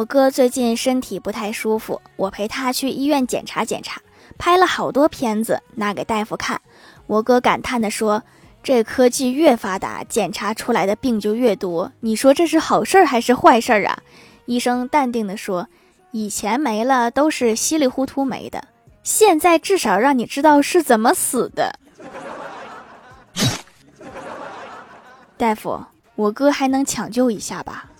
我哥最近身体不太舒服，我陪他去医院检查检查，拍了好多片子拿给大夫看。我哥感叹地说：“这科技越发达，检查出来的病就越多。你说这是好事儿还是坏事儿啊？”医生淡定地说：“以前没了都是稀里糊涂没的，现在至少让你知道是怎么死的。”大夫，我哥还能抢救一下吧？